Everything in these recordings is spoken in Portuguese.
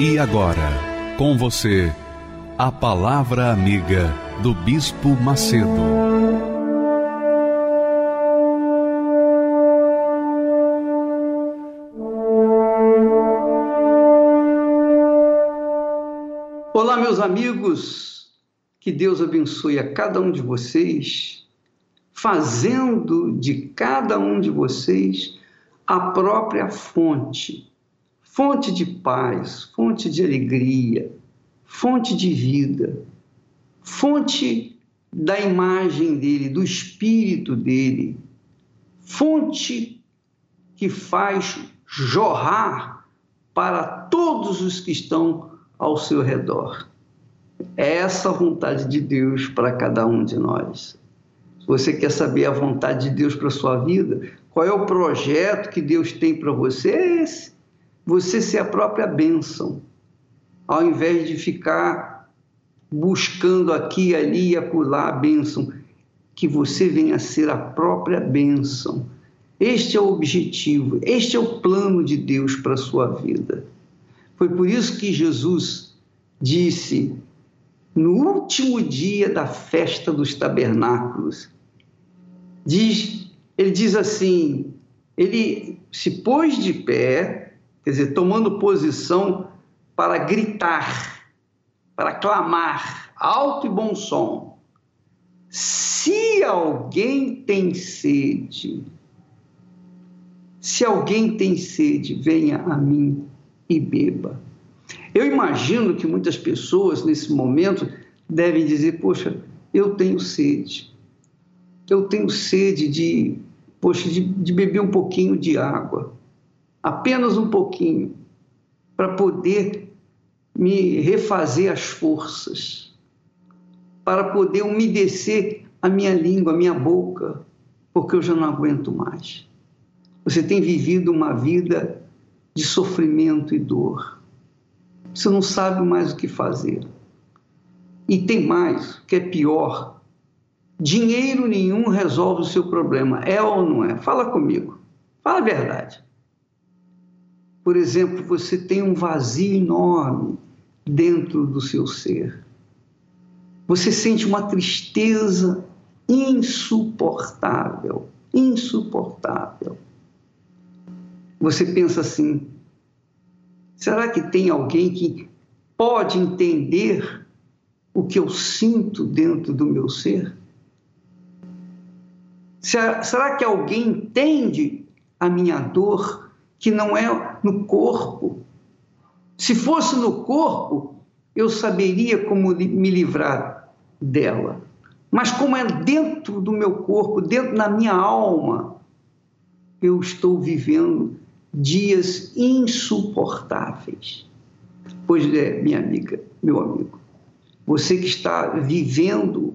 E agora, com você, a Palavra Amiga do Bispo Macedo. Olá, meus amigos, que Deus abençoe a cada um de vocês, fazendo de cada um de vocês a própria fonte fonte de paz, fonte de alegria, fonte de vida, fonte da imagem dele, do espírito dele, fonte que faz jorrar para todos os que estão ao seu redor. É essa a vontade de Deus para cada um de nós. Se você quer saber a vontade de Deus para a sua vida, qual é o projeto que Deus tem para você, é esse você ser a própria bênção, ao invés de ficar buscando aqui, ali e acolá a bênção, que você venha a ser a própria bênção. Este é o objetivo, este é o plano de Deus para a sua vida. Foi por isso que Jesus disse, no último dia da festa dos tabernáculos, diz, ele diz assim: ele se pôs de pé quer dizer, tomando posição para gritar, para clamar, alto e bom som. Se alguém tem sede, se alguém tem sede, venha a mim e beba. Eu imagino que muitas pessoas nesse momento devem dizer: Poxa, eu tenho sede. Eu tenho sede de, poxa, de, de beber um pouquinho de água apenas um pouquinho, para poder me refazer as forças, para poder umedecer a minha língua, a minha boca, porque eu já não aguento mais. Você tem vivido uma vida de sofrimento e dor. Você não sabe mais o que fazer. E tem mais, que é pior. Dinheiro nenhum resolve o seu problema. É ou não é? Fala comigo. Fala a verdade. Por exemplo, você tem um vazio enorme dentro do seu ser. Você sente uma tristeza insuportável, insuportável. Você pensa assim: será que tem alguém que pode entender o que eu sinto dentro do meu ser? Será que alguém entende a minha dor? Que não é no corpo. Se fosse no corpo, eu saberia como me livrar dela. Mas como é dentro do meu corpo, dentro da minha alma, eu estou vivendo dias insuportáveis. Pois é, minha amiga, meu amigo, você que está vivendo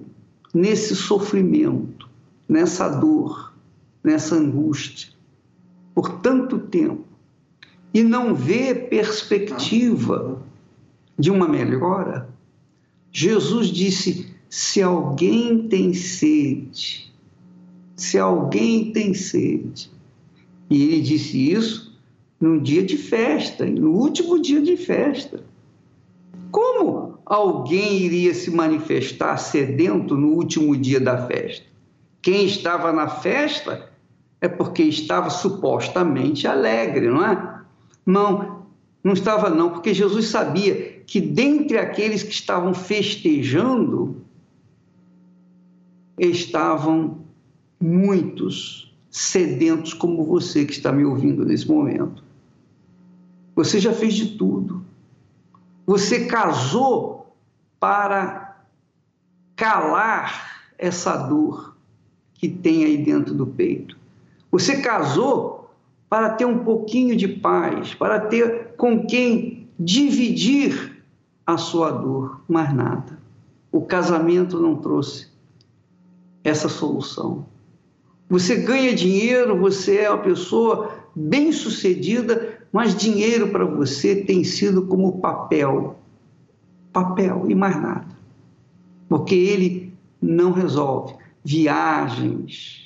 nesse sofrimento, nessa dor, nessa angústia, por tanto tempo e não vê perspectiva de uma melhora, Jesus disse: se alguém tem sede, se alguém tem sede, e ele disse isso num dia de festa, no último dia de festa. Como alguém iria se manifestar sedento no último dia da festa? Quem estava na festa é porque estava supostamente alegre, não é? Não, não estava não, porque Jesus sabia que dentre aqueles que estavam festejando estavam muitos sedentos como você que está me ouvindo nesse momento. Você já fez de tudo. Você casou para calar essa dor que tem aí dentro do peito. Você casou para ter um pouquinho de paz, para ter com quem dividir a sua dor, mais nada. O casamento não trouxe essa solução. Você ganha dinheiro, você é uma pessoa bem-sucedida, mas dinheiro para você tem sido como papel. Papel e mais nada. Porque ele não resolve. Viagens,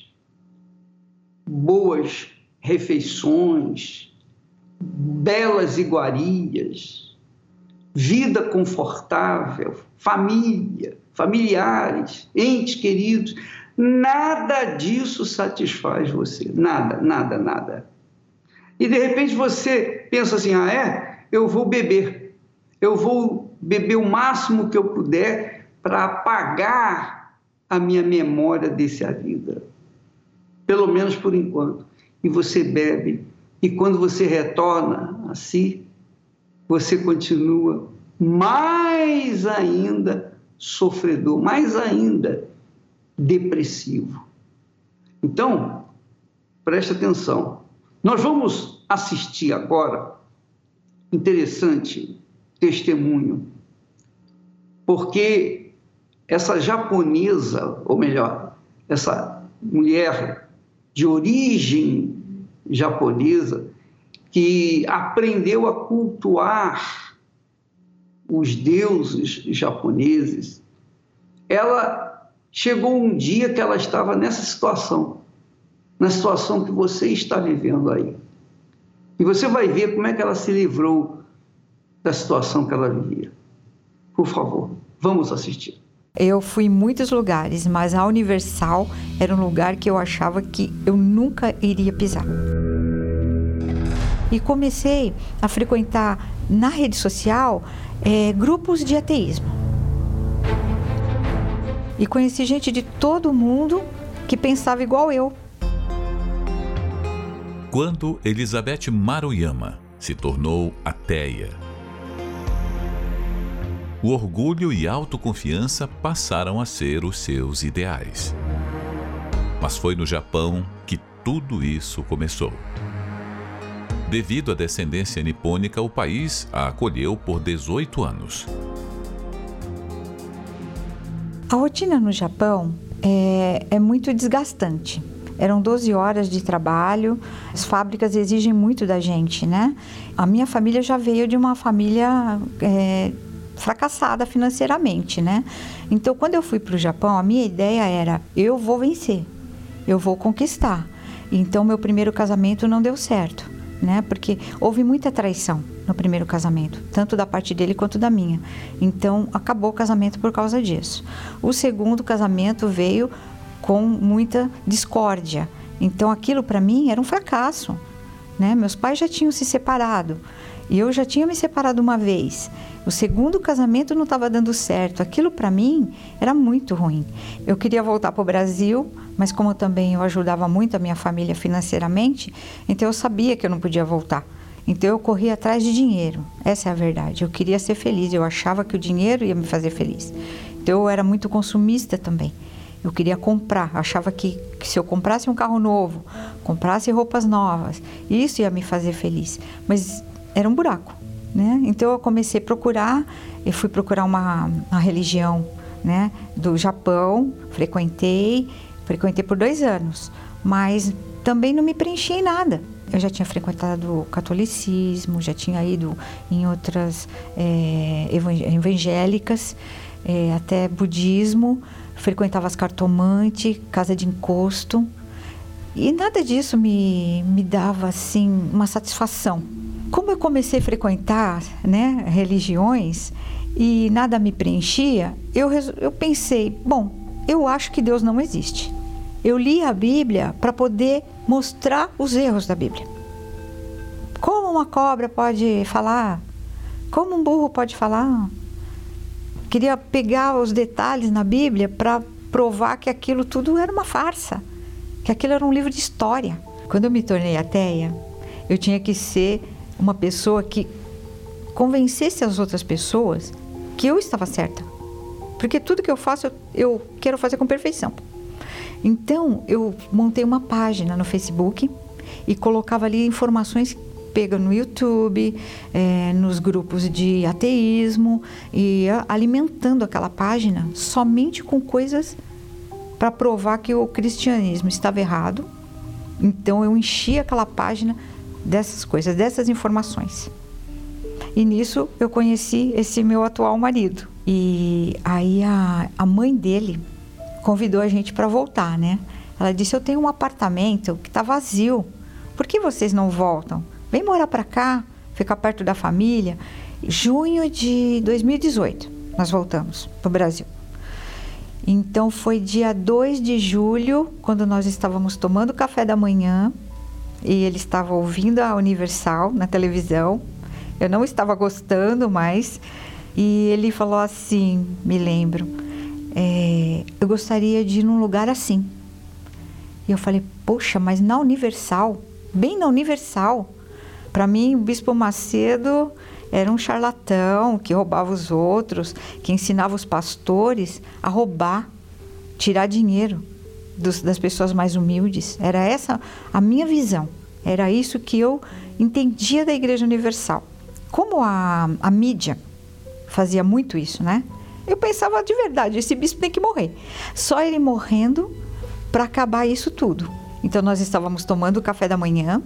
boas refeições, belas iguarias, vida confortável, família, familiares, entes queridos, nada disso satisfaz você. Nada, nada, nada. E de repente você pensa assim: ah, é? Eu vou beber. Eu vou beber o máximo que eu puder para apagar a minha memória dessa vida. Pelo menos por enquanto. E você bebe. E quando você retorna a si, você continua mais ainda sofredor, mais ainda depressivo. Então, preste atenção. Nós vamos assistir agora, interessante testemunho, porque essa japonesa, ou melhor, essa mulher de origem japonesa, que aprendeu a cultuar os deuses japoneses, ela chegou um dia que ela estava nessa situação, na situação que você está vivendo aí. E você vai ver como é que ela se livrou da situação que ela vivia. Por favor, vamos assistir. Eu fui em muitos lugares, mas a Universal era um lugar que eu achava que eu nunca iria pisar. E comecei a frequentar na rede social é, grupos de ateísmo. E conheci gente de todo mundo que pensava igual eu. Quando Elizabeth Maruyama se tornou ateia, o orgulho e autoconfiança passaram a ser os seus ideais. Mas foi no Japão que tudo isso começou. Devido à descendência nipônica, o país a acolheu por 18 anos. A rotina no Japão é, é muito desgastante. Eram 12 horas de trabalho, as fábricas exigem muito da gente, né? A minha família já veio de uma família é, fracassada financeiramente, né? Então, quando eu fui para o Japão, a minha ideia era: eu vou vencer, eu vou conquistar. Então, meu primeiro casamento não deu certo né? Porque houve muita traição no primeiro casamento, tanto da parte dele quanto da minha. Então acabou o casamento por causa disso. O segundo casamento veio com muita discórdia. Então aquilo para mim era um fracasso, né? Meus pais já tinham se separado e eu já tinha me separado uma vez. O segundo casamento não estava dando certo. Aquilo para mim era muito ruim. Eu queria voltar para o Brasil, mas como também eu ajudava muito a minha família financeiramente, então eu sabia que eu não podia voltar. Então eu corria atrás de dinheiro. Essa é a verdade. Eu queria ser feliz. Eu achava que o dinheiro ia me fazer feliz. Então eu era muito consumista também. Eu queria comprar, achava que, que, se eu comprasse um carro novo, comprasse roupas novas, isso ia me fazer feliz. Mas era um buraco. Né? Então eu comecei a procurar, eu fui procurar uma, uma religião né, do Japão, frequentei, frequentei por dois anos, mas também não me preenchi em nada. Eu já tinha frequentado o catolicismo, já tinha ido em outras é, evangélicas, é, até budismo, frequentava as cartomantes, casa de encosto, e nada disso me, me dava assim uma satisfação como eu comecei a frequentar né, religiões e nada me preenchia, eu, eu pensei, bom, eu acho que Deus não existe. Eu li a Bíblia para poder mostrar os erros da Bíblia. Como uma cobra pode falar? Como um burro pode falar? Queria pegar os detalhes na Bíblia para provar que aquilo tudo era uma farsa, que aquilo era um livro de história. Quando eu me tornei ateia, eu tinha que ser uma pessoa que convencesse as outras pessoas que eu estava certa. Porque tudo que eu faço, eu, eu quero fazer com perfeição. Então, eu montei uma página no Facebook e colocava ali informações pega no YouTube, é, nos grupos de ateísmo e alimentando aquela página somente com coisas para provar que o cristianismo estava errado. Então eu enchi aquela página dessas coisas, dessas informações. E nisso eu conheci esse meu atual marido. E aí a, a mãe dele convidou a gente para voltar, né? Ela disse: Eu tenho um apartamento que está vazio. Por que vocês não voltam? Vem morar para cá, ficar perto da família. Junho de 2018, nós voltamos para o Brasil. Então foi dia 2 de julho, quando nós estávamos tomando café da manhã e ele estava ouvindo a Universal na televisão. Eu não estava gostando mais e ele falou assim: me lembro, é, eu gostaria de ir num lugar assim. E eu falei: poxa, mas na Universal, bem na Universal. Para mim, o Bispo Macedo era um charlatão que roubava os outros, que ensinava os pastores a roubar, tirar dinheiro dos, das pessoas mais humildes. Era essa a minha visão. Era isso que eu entendia da Igreja Universal. Como a, a mídia fazia muito isso, né? Eu pensava de verdade, esse bispo tem que morrer. Só ele morrendo para acabar isso tudo. Então nós estávamos tomando o café da manhã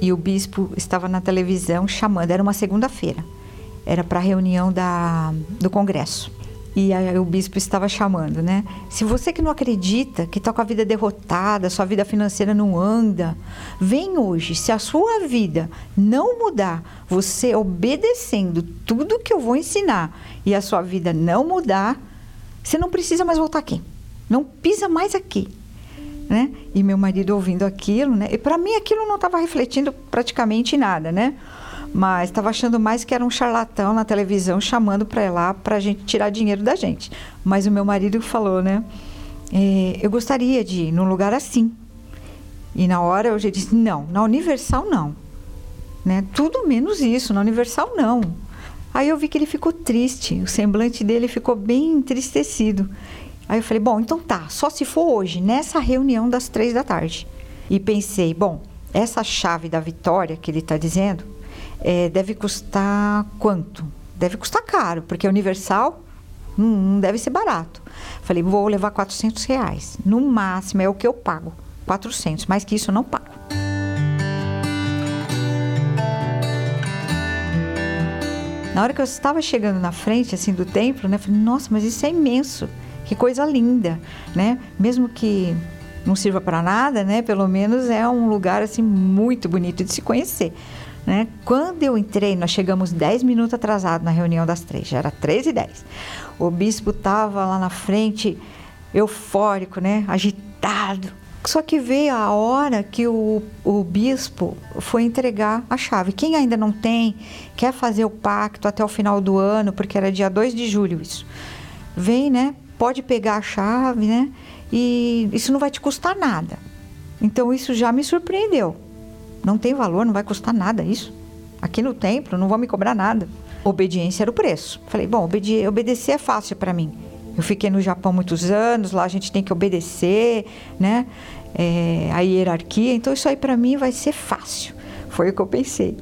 e o bispo estava na televisão chamando, era uma segunda-feira, era para a reunião da, do Congresso. E aí o bispo estava chamando, né? Se você que não acredita, que está com a vida derrotada, sua vida financeira não anda, vem hoje. Se a sua vida não mudar, você obedecendo tudo que eu vou ensinar e a sua vida não mudar, você não precisa mais voltar aqui. Não pisa mais aqui né? E meu marido ouvindo aquilo, né? E para mim aquilo não estava refletindo praticamente nada, né? Mas estava achando mais que era um charlatão na televisão chamando para lá para a gente tirar dinheiro da gente. Mas o meu marido falou, né? É, eu gostaria de ir num lugar assim. E na hora eu já disse: não, na Universal não. Né? Tudo menos isso, na Universal não. Aí eu vi que ele ficou triste, o semblante dele ficou bem entristecido. Aí eu falei, bom, então tá, só se for hoje, nessa reunião das três da tarde. E pensei, bom, essa chave da vitória que ele está dizendo é, deve custar quanto? Deve custar caro, porque é universal hum, não deve ser barato. Falei, vou levar 400 reais. No máximo é o que eu pago, 400, mais que isso eu não pago. Na hora que eu estava chegando na frente assim do templo, né, falei, nossa, mas isso é imenso. Que coisa linda, né? Mesmo que não sirva para nada, né? Pelo menos é um lugar assim muito bonito de se conhecer. Né? Quando eu entrei, nós chegamos 10 minutos atrasado na reunião das três, já era 13 e 10. O bispo estava lá na frente, eufórico, né? agitado. Só que veio a hora que o, o bispo foi entregar a chave. Quem ainda não tem, quer fazer o pacto até o final do ano, porque era dia 2 de julho isso. Vem, né? pode pegar a chave, né? E isso não vai te custar nada. Então isso já me surpreendeu. Não tem valor, não vai custar nada isso. Aqui no templo não vão me cobrar nada. Obediência era o preço. Falei, bom, obede obedecer é fácil para mim. Eu fiquei no Japão muitos anos, lá a gente tem que obedecer, né? É, a hierarquia. Então isso aí para mim vai ser fácil. Foi o que eu pensei.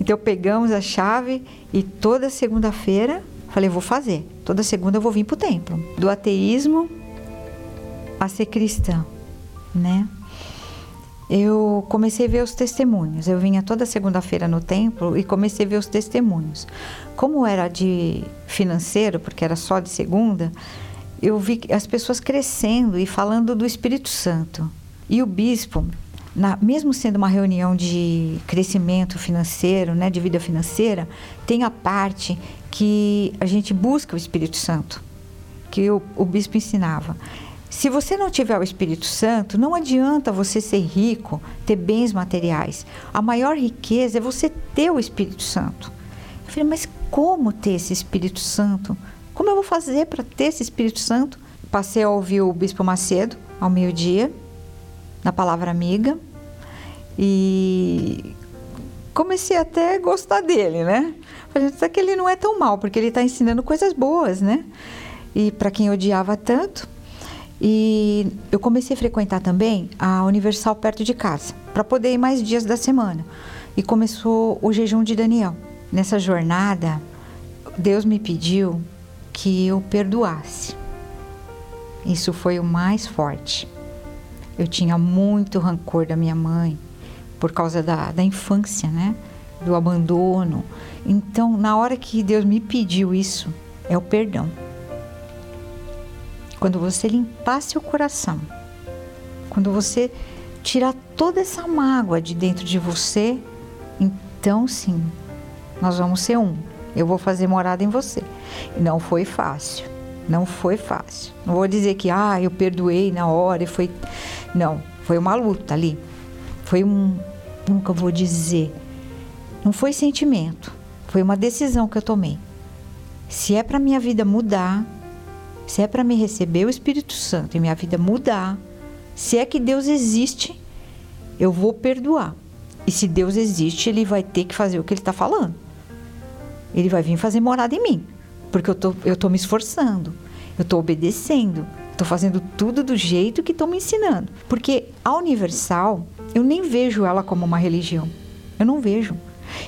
Então pegamos a chave e toda segunda-feira Falei, vou fazer. Toda segunda eu vou vir para o templo. Do ateísmo a ser cristã, né? Eu comecei a ver os testemunhos. Eu vinha toda segunda-feira no templo e comecei a ver os testemunhos. Como era de financeiro, porque era só de segunda, eu vi as pessoas crescendo e falando do Espírito Santo. E o bispo, na, mesmo sendo uma reunião de crescimento financeiro, né, de vida financeira, tem a parte que a gente busca o Espírito Santo, que o, o bispo ensinava. Se você não tiver o Espírito Santo, não adianta você ser rico, ter bens materiais. A maior riqueza é você ter o Espírito Santo. Eu falei, mas como ter esse Espírito Santo? Como eu vou fazer para ter esse Espírito Santo? Passei a ouvir o Bispo Macedo ao meio-dia, na Palavra Amiga, e comecei até a gostar dele, né? Falei, até que ele não é tão mal, porque ele está ensinando coisas boas, né? E para quem odiava tanto. E eu comecei a frequentar também a Universal perto de casa, para poder ir mais dias da semana. E começou o jejum de Daniel. Nessa jornada, Deus me pediu que eu perdoasse. Isso foi o mais forte. Eu tinha muito rancor da minha mãe por causa da, da infância, né? Do abandono. Então, na hora que Deus me pediu isso, é o perdão. Quando você limpar seu coração, quando você tirar toda essa mágoa de dentro de você, então sim, nós vamos ser um. Eu vou fazer morada em você. Não foi fácil. Não foi fácil. Não vou dizer que ah, eu perdoei na hora e foi. Não, foi uma luta ali. Foi um. Nunca vou dizer. Não foi sentimento. Foi uma decisão que eu tomei. Se é para minha vida mudar, se é para me receber o Espírito Santo e minha vida mudar, se é que Deus existe, eu vou perdoar. E se Deus existe, ele vai ter que fazer o que ele está falando. Ele vai vir fazer morada em mim, porque eu tô, eu tô me esforçando, eu tô obedecendo, tô fazendo tudo do jeito que estão me ensinando. Porque a Universal, eu nem vejo ela como uma religião. Eu não vejo.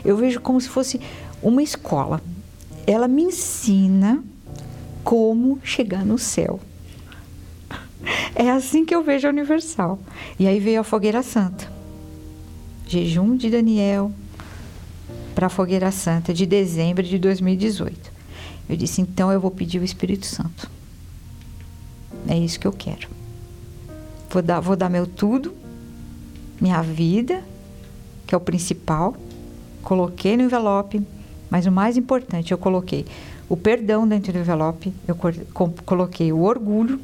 Eu vejo como se fosse uma escola. Ela me ensina como chegar no céu. É assim que eu vejo a Universal. E aí veio a Fogueira Santa. Jejum de Daniel para a Fogueira Santa de dezembro de 2018. Eu disse: então eu vou pedir o Espírito Santo. É isso que eu quero. Vou dar, vou dar meu tudo, minha vida, que é o principal. Coloquei no envelope, mas o mais importante, eu coloquei o perdão dentro do envelope, eu coloquei o orgulho,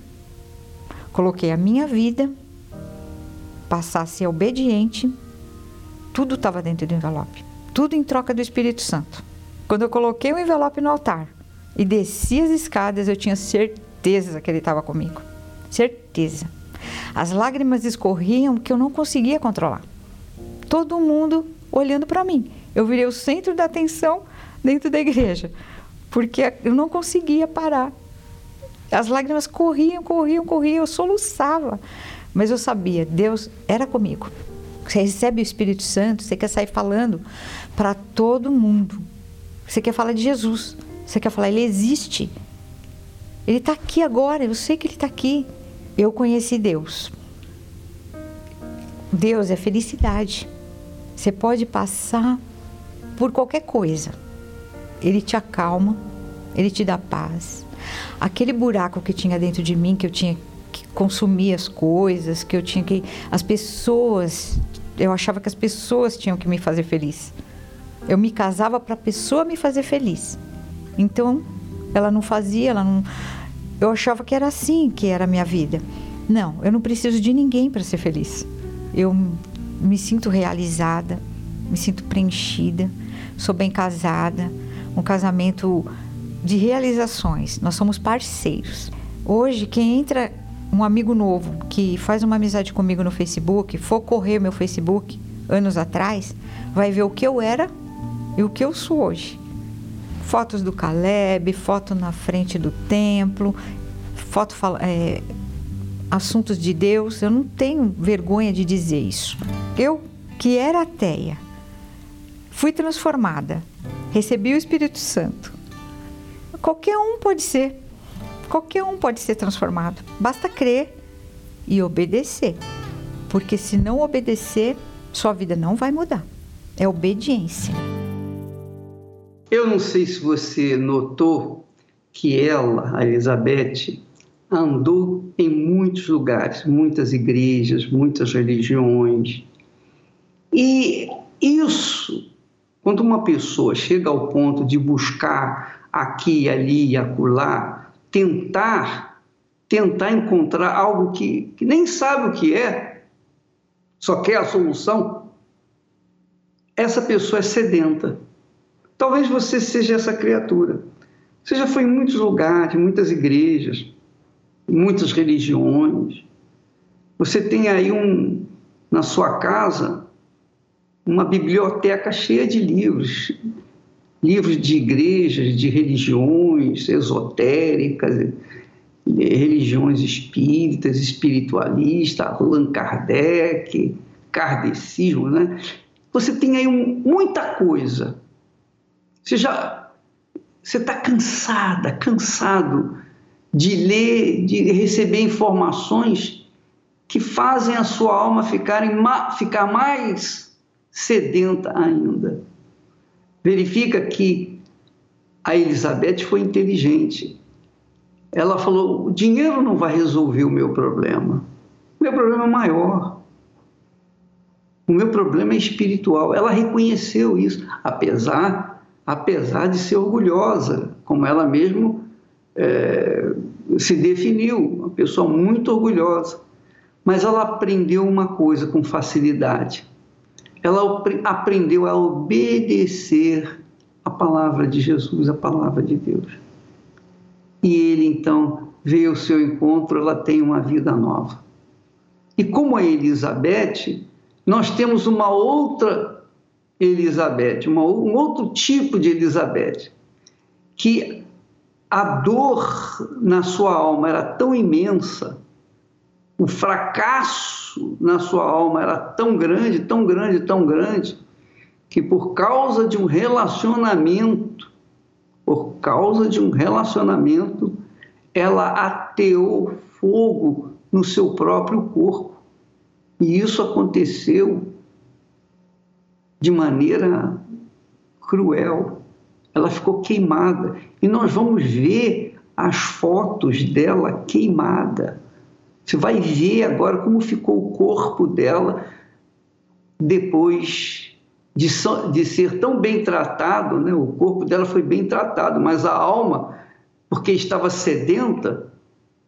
coloquei a minha vida, passar a ser obediente, tudo estava dentro do envelope, tudo em troca do Espírito Santo. Quando eu coloquei o envelope no altar e desci as escadas, eu tinha certeza que ele estava comigo, certeza. As lágrimas escorriam que eu não conseguia controlar. Todo mundo olhando para mim. Eu virei o centro da atenção dentro da igreja porque eu não conseguia parar. As lágrimas corriam, corriam, corriam, eu soluçava. Mas eu sabia, Deus era comigo. Você recebe o Espírito Santo, você quer sair falando para todo mundo. Você quer falar de Jesus. Você quer falar, Ele existe. Ele está aqui agora, eu sei que Ele está aqui. Eu conheci Deus. Deus é felicidade. Você pode passar por qualquer coisa ele te acalma, ele te dá paz. Aquele buraco que tinha dentro de mim, que eu tinha que consumir as coisas, que eu tinha que. As pessoas. Eu achava que as pessoas tinham que me fazer feliz. Eu me casava para a pessoa me fazer feliz. Então, ela não fazia, ela não. Eu achava que era assim que era a minha vida. Não, eu não preciso de ninguém para ser feliz. Eu me sinto realizada, me sinto preenchida, sou bem casada um casamento de realizações. Nós somos parceiros. Hoje, quem entra um amigo novo que faz uma amizade comigo no Facebook, for correr meu Facebook anos atrás, vai ver o que eu era e o que eu sou hoje. Fotos do Caleb, foto na frente do templo, foto é, assuntos de Deus. Eu não tenho vergonha de dizer isso. Eu que era ateia, fui transformada recebi o Espírito Santo. Qualquer um pode ser. Qualquer um pode ser transformado. Basta crer e obedecer. Porque se não obedecer, sua vida não vai mudar. É obediência. Eu não sei se você notou que ela, a Elizabeth, andou em muitos lugares, muitas igrejas, muitas religiões. E isso quando uma pessoa chega ao ponto de buscar aqui, ali e acolá, tentar, tentar encontrar algo que, que nem sabe o que é, só quer a solução, essa pessoa é sedenta. Talvez você seja essa criatura. Você já foi em muitos lugares, muitas igrejas, muitas religiões. Você tem aí um na sua casa uma biblioteca cheia de livros, livros de igrejas, de religiões esotéricas, religiões espíritas, espiritualistas, Allan Kardec, kardecismo, né? Você tem aí um, muita coisa. Você já você está cansada, cansado de ler, de receber informações que fazem a sua alma ficar, em, ficar mais sedenta ainda. Verifica que a Elizabeth foi inteligente. Ela falou: o dinheiro não vai resolver o meu problema. O meu problema é maior. O meu problema é espiritual. Ela reconheceu isso, apesar, apesar de ser orgulhosa, como ela mesmo é, se definiu, uma pessoa muito orgulhosa. Mas ela aprendeu uma coisa com facilidade. Ela aprendeu a obedecer a palavra de Jesus, a palavra de Deus. E ele então veio ao seu encontro, ela tem uma vida nova. E como a Elizabeth, nós temos uma outra Elizabeth, uma, um outro tipo de Elizabeth, que a dor na sua alma era tão imensa, o fracasso na sua alma era tão grande, tão grande, tão grande, que por causa de um relacionamento, por causa de um relacionamento, ela ateou fogo no seu próprio corpo. E isso aconteceu de maneira cruel. Ela ficou queimada. E nós vamos ver as fotos dela queimada. Você vai ver agora como ficou o corpo dela depois de, de ser tão bem tratado, né? o corpo dela foi bem tratado, mas a alma, porque estava sedenta,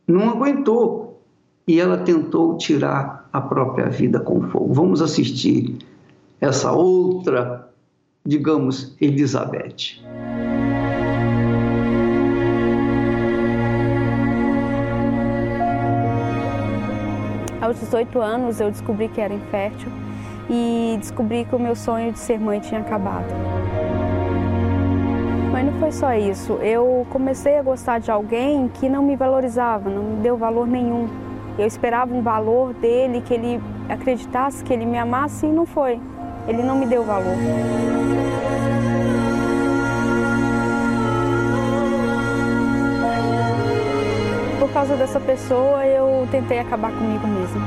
não aguentou. E ela tentou tirar a própria vida com fogo. Vamos assistir essa outra, digamos, Elizabeth. Aos 18 anos eu descobri que era infértil e descobri que o meu sonho de ser mãe tinha acabado. Mas não foi só isso. Eu comecei a gostar de alguém que não me valorizava, não me deu valor nenhum. Eu esperava um valor dele, que ele acreditasse, que ele me amasse e não foi. Ele não me deu valor. Por causa dessa pessoa, eu tentei acabar comigo mesma.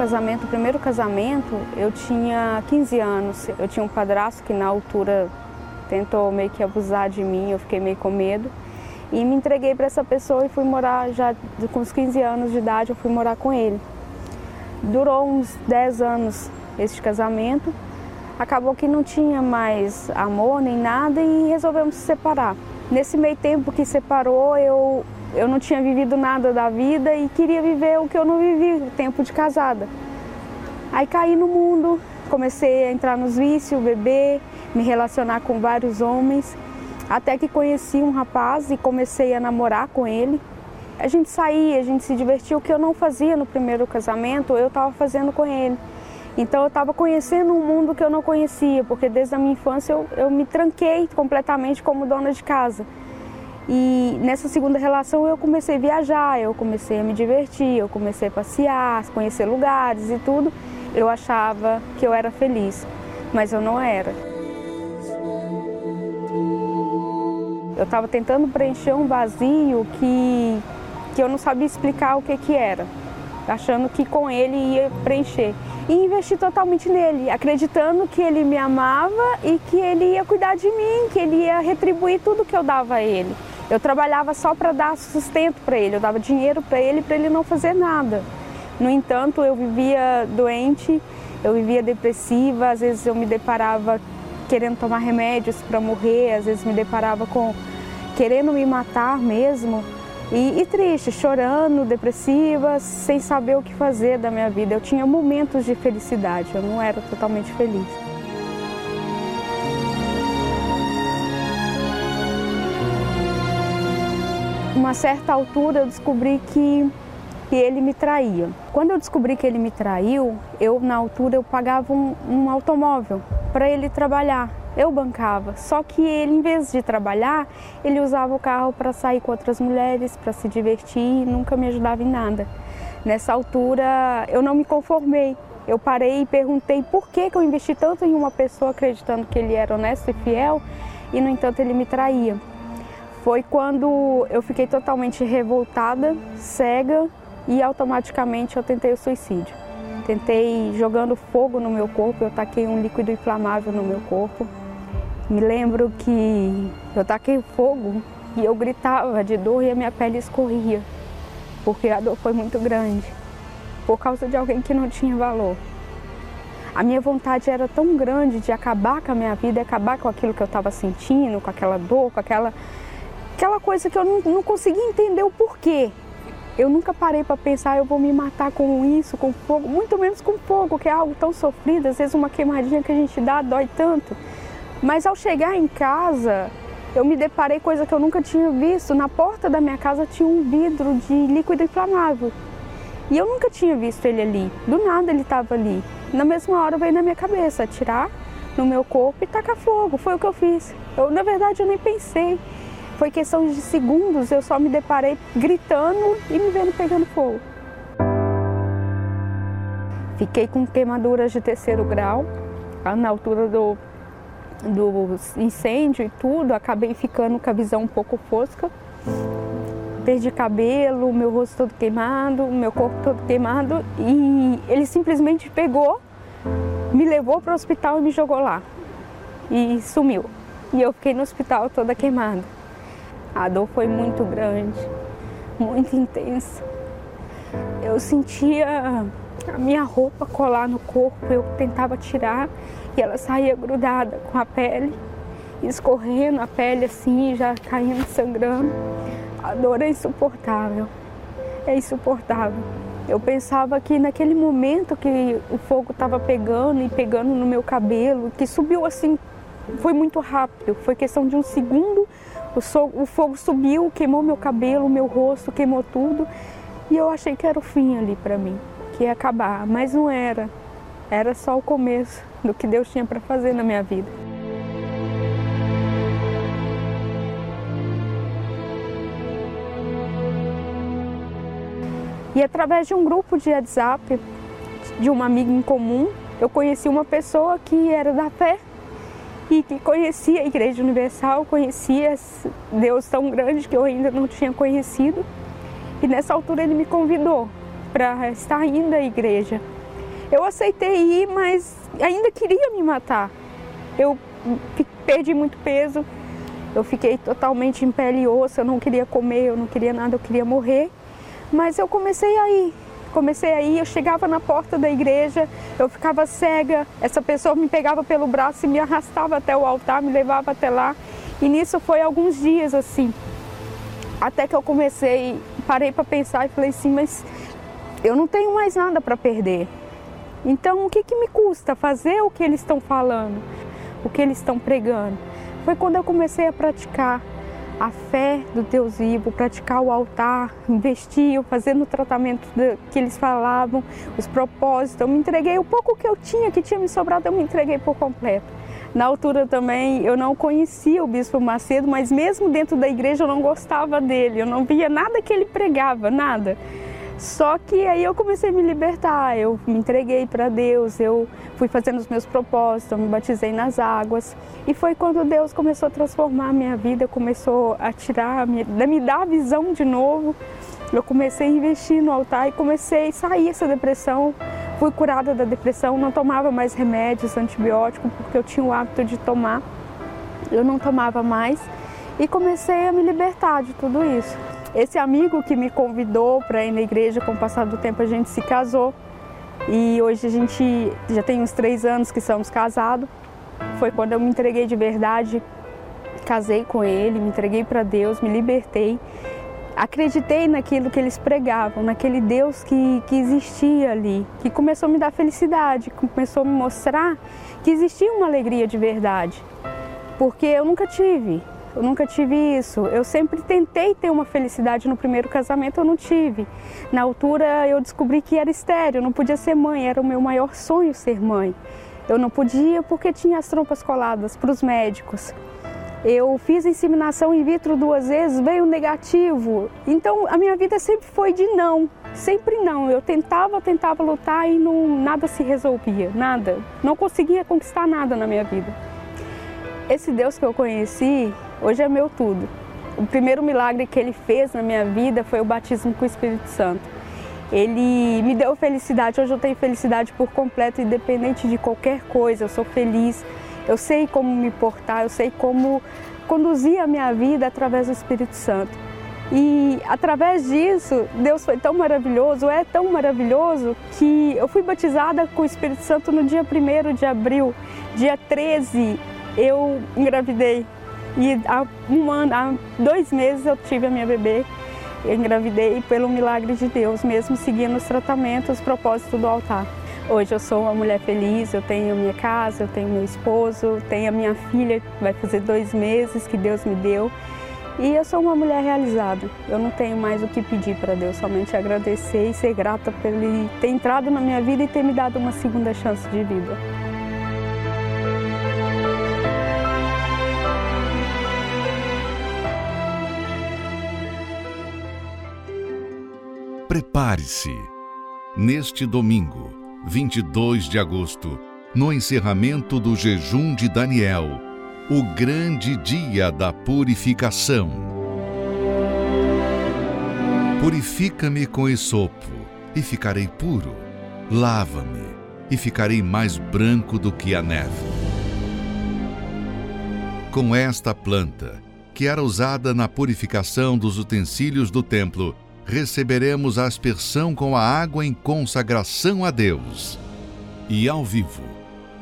casamento, o primeiro casamento, eu tinha 15 anos. Eu tinha um padrasto que na altura tentou meio que abusar de mim, eu fiquei meio com medo. E me entreguei para essa pessoa e fui morar já com uns 15 anos de idade, eu fui morar com ele. Durou uns 10 anos esse casamento. Acabou que não tinha mais amor nem nada e resolvemos se separar. Nesse meio tempo que separou, eu eu não tinha vivido nada da vida e queria viver o que eu não vivi, o tempo de casada. Aí caí no mundo, comecei a entrar nos vícios, beber, me relacionar com vários homens, até que conheci um rapaz e comecei a namorar com ele. A gente saía, a gente se divertia, o que eu não fazia no primeiro casamento, eu estava fazendo com ele. Então eu estava conhecendo um mundo que eu não conhecia, porque desde a minha infância eu, eu me tranquei completamente como dona de casa. E nessa segunda relação eu comecei a viajar, eu comecei a me divertir, eu comecei a passear, conhecer lugares e tudo. Eu achava que eu era feliz, mas eu não era. Eu estava tentando preencher um vazio que, que eu não sabia explicar o que, que era, achando que com ele ia preencher. E investi totalmente nele, acreditando que ele me amava e que ele ia cuidar de mim, que ele ia retribuir tudo que eu dava a ele. Eu trabalhava só para dar sustento para ele, eu dava dinheiro para ele para ele não fazer nada. No entanto, eu vivia doente, eu vivia depressiva, às vezes eu me deparava querendo tomar remédios para morrer, às vezes me deparava com querendo me matar mesmo. E, e, triste, chorando, depressiva, sem saber o que fazer da minha vida. Eu tinha momentos de felicidade, eu não era totalmente feliz. uma certa altura eu descobri que, que ele me traía. Quando eu descobri que ele me traiu, eu na altura eu pagava um, um automóvel para ele trabalhar. Eu bancava, só que ele, em vez de trabalhar, ele usava o carro para sair com outras mulheres, para se divertir e nunca me ajudava em nada. Nessa altura, eu não me conformei. Eu parei e perguntei por que, que eu investi tanto em uma pessoa acreditando que ele era honesto e fiel e, no entanto, ele me traía. Foi quando eu fiquei totalmente revoltada, cega e automaticamente eu tentei o suicídio. Tentei jogando fogo no meu corpo, eu taquei um líquido inflamável no meu corpo. Me lembro que eu taquei fogo e eu gritava de dor e a minha pele escorria, porque a dor foi muito grande, por causa de alguém que não tinha valor. A minha vontade era tão grande de acabar com a minha vida, acabar com aquilo que eu estava sentindo, com aquela dor, com aquela, aquela coisa que eu não, não conseguia entender o porquê. Eu nunca parei para pensar, eu vou me matar com isso, com fogo, muito menos com fogo, que é algo tão sofrido, às vezes uma queimadinha que a gente dá dói tanto. Mas ao chegar em casa, eu me deparei coisa que eu nunca tinha visto. Na porta da minha casa tinha um vidro de líquido inflamável. E eu nunca tinha visto ele ali. Do nada ele estava ali. Na mesma hora veio na minha cabeça atirar no meu corpo e tacar fogo. Foi o que eu fiz. Eu, na verdade, eu nem pensei. Foi questão de segundos, eu só me deparei gritando e me vendo pegando fogo. Fiquei com queimaduras de terceiro grau, na altura do, do incêndio e tudo, acabei ficando com a visão um pouco fosca. Perdi cabelo, meu rosto todo queimado, meu corpo todo queimado e ele simplesmente pegou, me levou para o hospital e me jogou lá e sumiu. E eu fiquei no hospital toda queimada. A dor foi muito grande, muito intensa. Eu sentia a minha roupa colar no corpo, eu tentava tirar e ela saía grudada com a pele, escorrendo a pele assim, já caindo, sangrando. A dor é insuportável, é insuportável. Eu pensava que naquele momento que o fogo estava pegando e pegando no meu cabelo, que subiu assim, foi muito rápido, foi questão de um segundo o, so, o fogo subiu, queimou meu cabelo, meu rosto, queimou tudo. E eu achei que era o fim ali para mim, que ia acabar, mas não era. Era só o começo do que Deus tinha para fazer na minha vida. E através de um grupo de WhatsApp, de uma amiga em comum, eu conheci uma pessoa que era da fé e que conhecia a Igreja Universal, conhecia Deus tão grande que eu ainda não tinha conhecido. E nessa altura ele me convidou para estar indo à igreja. Eu aceitei ir, mas ainda queria me matar. Eu perdi muito peso, eu fiquei totalmente em pele e osso, eu não queria comer, eu não queria nada, eu queria morrer. Mas eu comecei a ir, comecei aí, eu chegava na porta da igreja, eu ficava cega, essa pessoa me pegava pelo braço e me arrastava até o altar, me levava até lá. E nisso foi alguns dias assim. Até que eu comecei, parei para pensar e falei assim, mas eu não tenho mais nada para perder. Então o que, que me custa fazer o que eles estão falando, o que eles estão pregando? Foi quando eu comecei a praticar a fé do Deus vivo, praticar o altar, investir, fazer no tratamento que eles falavam, os propósitos. Eu me entreguei o pouco que eu tinha, que tinha me sobrado, eu me entreguei por completo. Na altura também eu não conhecia o Bispo Macedo, mas mesmo dentro da igreja eu não gostava dele, eu não via nada que ele pregava, nada. Só que aí eu comecei a me libertar, eu me entreguei para Deus, eu fui fazendo os meus propósitos, eu me batizei nas águas. E foi quando Deus começou a transformar a minha vida, começou a tirar, me, me dar a visão de novo. Eu comecei a investir no altar e comecei a sair essa depressão. Fui curada da depressão, não tomava mais remédios, antibióticos, porque eu tinha o hábito de tomar. Eu não tomava mais e comecei a me libertar de tudo isso. Esse amigo que me convidou para ir na igreja, com o passar do tempo a gente se casou e hoje a gente já tem uns três anos que somos casados. Foi quando eu me entreguei de verdade, casei com ele, me entreguei para Deus, me libertei. Acreditei naquilo que eles pregavam, naquele Deus que, que existia ali, que começou a me dar felicidade, começou a me mostrar que existia uma alegria de verdade. Porque eu nunca tive, Eu nunca tive isso. Eu sempre tentei ter uma felicidade no primeiro casamento, eu não tive. Na altura eu descobri que era estéreo, eu não podia ser mãe, era o meu maior sonho ser mãe. Eu não podia porque tinha as trompas coladas para os médicos. Eu fiz inseminação in vitro duas vezes, veio negativo. Então a minha vida sempre foi de não, sempre não. Eu tentava, tentava lutar e não, nada se resolvia, nada. Não conseguia conquistar nada na minha vida. Esse Deus que eu conheci, hoje é meu tudo. O primeiro milagre que ele fez na minha vida foi o batismo com o Espírito Santo. Ele me deu felicidade, hoje eu tenho felicidade por completo, independente de qualquer coisa, eu sou feliz. Eu sei como me portar, eu sei como conduzir a minha vida através do Espírito Santo. E através disso, Deus foi tão maravilhoso, é tão maravilhoso, que eu fui batizada com o Espírito Santo no dia 1 de abril. Dia 13, eu engravidei. E há um ano, há dois meses eu tive a minha bebê. Engravidei pelo milagre de Deus, mesmo seguindo os tratamentos, os propósitos do altar. Hoje eu sou uma mulher feliz, eu tenho minha casa, eu tenho meu esposo, tenho a minha filha, vai fazer dois meses que Deus me deu. E eu sou uma mulher realizada. Eu não tenho mais o que pedir para Deus, somente agradecer e ser grata por Ele ter entrado na minha vida e ter me dado uma segunda chance de vida. Prepare-se. Neste domingo, 22 de agosto, no encerramento do jejum de Daniel, o grande dia da purificação. Purifica-me com esopo, e ficarei puro. Lava-me, e ficarei mais branco do que a neve. Com esta planta, que era usada na purificação dos utensílios do templo, receberemos a aspersão com a água em consagração a Deus. E ao vivo,